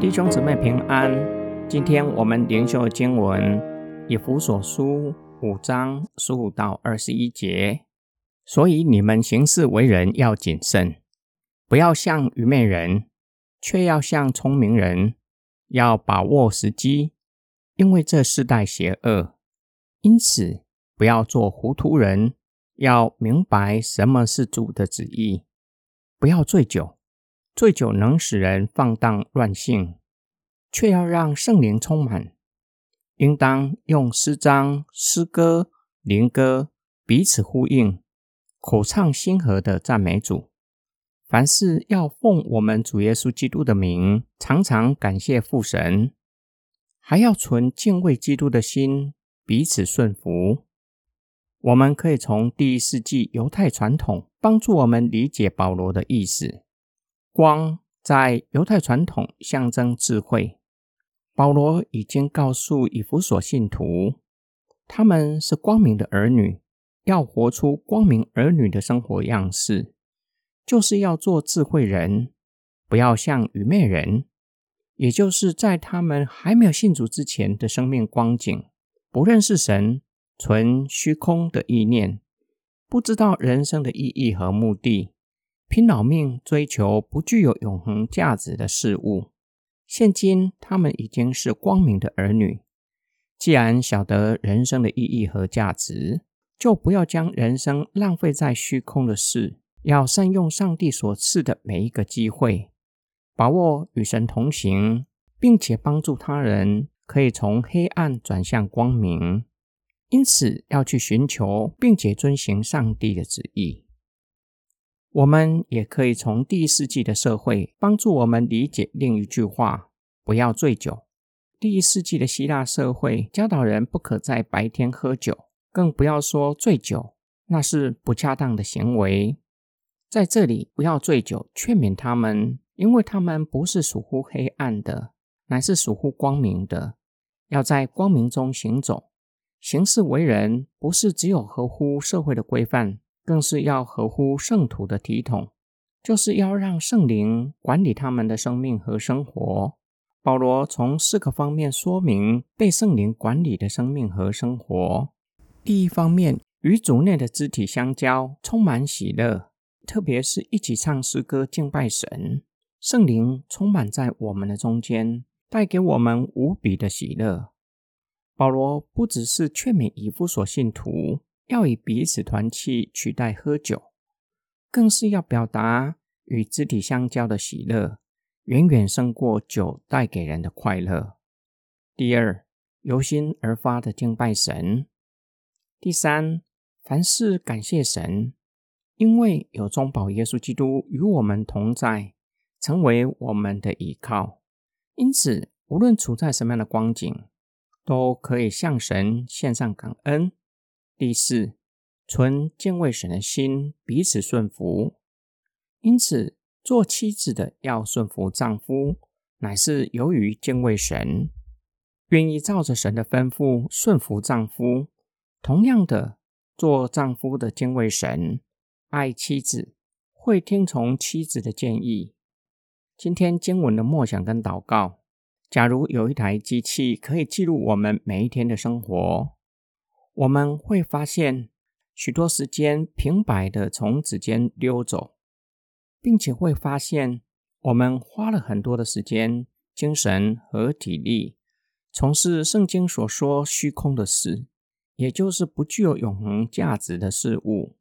弟兄姊妹平安，今天我们灵修经文以弗所书五章十五到二十一节。所以你们行事为人要谨慎，不要像愚昧人，却要像聪明人，要把握时机，因为这世代邪恶。因此，不要做糊涂人，要明白什么是主的旨意。不要醉酒，醉酒能使人放荡乱性。却要让圣灵充满，应当用诗章、诗歌、灵歌彼此呼应，口唱心和的赞美主。凡事要奉我们主耶稣基督的名，常常感谢父神，还要存敬畏基督的心，彼此顺服。我们可以从第一世纪犹太传统帮助我们理解保罗的意思。光在犹太传统象征智慧。保罗已经告诉以弗所信徒，他们是光明的儿女，要活出光明儿女的生活样式，就是要做智慧人，不要像愚昧人，也就是在他们还没有信主之前的生命光景，不认识神，存虚空的意念，不知道人生的意义和目的，拼老命追求不具有永恒价值的事物。现今他们已经是光明的儿女，既然晓得人生的意义和价值，就不要将人生浪费在虚空的事，要善用上帝所赐的每一个机会，把握与神同行，并且帮助他人可以从黑暗转向光明。因此，要去寻求并且遵行上帝的旨意。我们也可以从第一世纪的社会帮助我们理解另一句话：不要醉酒。第一世纪的希腊社会教导人不可在白天喝酒，更不要说醉酒，那是不恰当的行为。在这里，不要醉酒，劝勉他们，因为他们不是属乎黑暗的，乃是属乎光明的，要在光明中行走，行事为人，不是只有合乎社会的规范。更是要合乎圣徒的体统，就是要让圣灵管理他们的生命和生活。保罗从四个方面说明被圣灵管理的生命和生活。第一方面，与主内的肢体相交，充满喜乐，特别是一起唱诗歌敬拜神，圣灵充满在我们的中间，带给我们无比的喜乐。保罗不只是劝勉以弗所信徒。要以彼此团契取代喝酒，更是要表达与肢体相交的喜乐，远远胜过酒带给人的快乐。第二，由心而发的敬拜神。第三，凡事感谢神，因为有中保耶稣基督与我们同在，成为我们的依靠。因此，无论处在什么样的光景，都可以向神献上感恩。第四，存敬畏神的心，彼此顺服。因此，做妻子的要顺服丈夫，乃是由于敬畏神，愿意照着神的吩咐顺服丈夫。同样的，做丈夫的敬畏神，爱妻子，会听从妻子的建议。今天经文的默想跟祷告，假如有一台机器可以记录我们每一天的生活。我们会发现许多时间平白的从指尖溜走，并且会发现我们花了很多的时间、精神和体力从事圣经所说虚空的事，也就是不具有永恒价值的事物，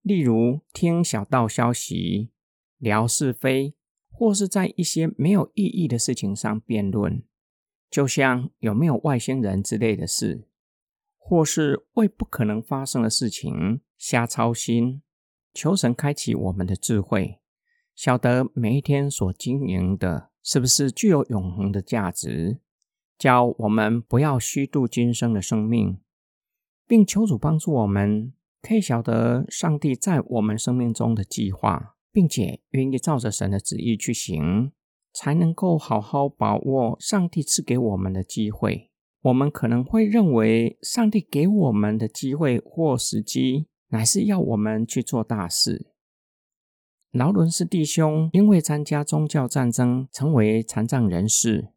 例如听小道消息、聊是非，或是在一些没有意义的事情上辩论，就像有没有外星人之类的事。或是为不可能发生的事情瞎操心，求神开启我们的智慧，晓得每一天所经营的是不是具有永恒的价值，教我们不要虚度今生的生命，并求主帮助我们，可以晓得上帝在我们生命中的计划，并且愿意照着神的旨意去行，才能够好好把握上帝赐给我们的机会。我们可能会认为，上帝给我们的机会或时机，乃是要我们去做大事。劳伦斯弟兄因为参加宗教战争，成为残障人士。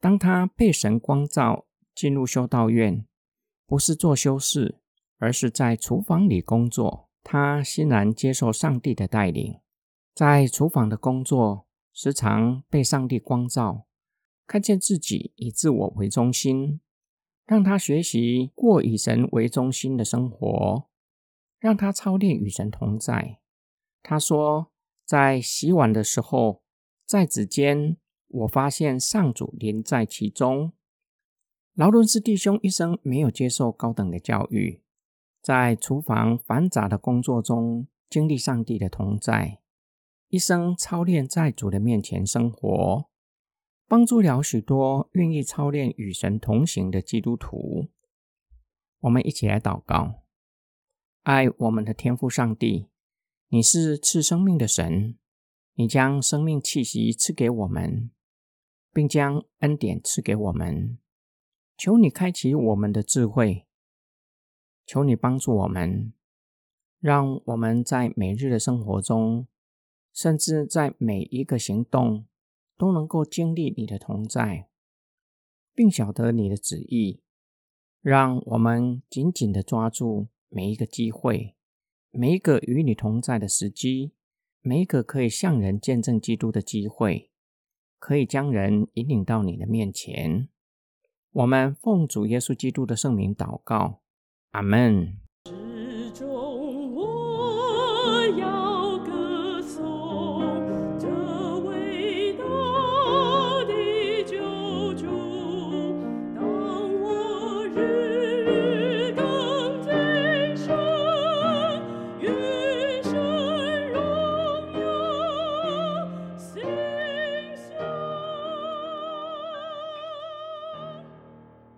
当他被神光照进入修道院，不是做修士，而是在厨房里工作。他欣然接受上帝的带领，在厨房的工作时常被上帝光照，看见自己以自我为中心，让他学习过以神为中心的生活，让他操练与神同在。他说，在洗碗的时候，在指尖，我发现上主临在其中。劳伦斯弟兄一生没有接受高等的教育。在厨房繁杂的工作中，经历上帝的同在，一生操练在主的面前生活，帮助了许多愿意操练与神同行的基督徒。我们一起来祷告：爱我们的天父上帝，你是赐生命的神，你将生命气息赐给我们，并将恩典赐给我们。求你开启我们的智慧。求你帮助我们，让我们在每日的生活中，甚至在每一个行动，都能够经历你的同在，并晓得你的旨意。让我们紧紧地抓住每一个机会，每一个与你同在的时机，每一个可以向人见证基督的机会，可以将人引领到你的面前。我们奉主耶稣基督的圣名祷告。Amen.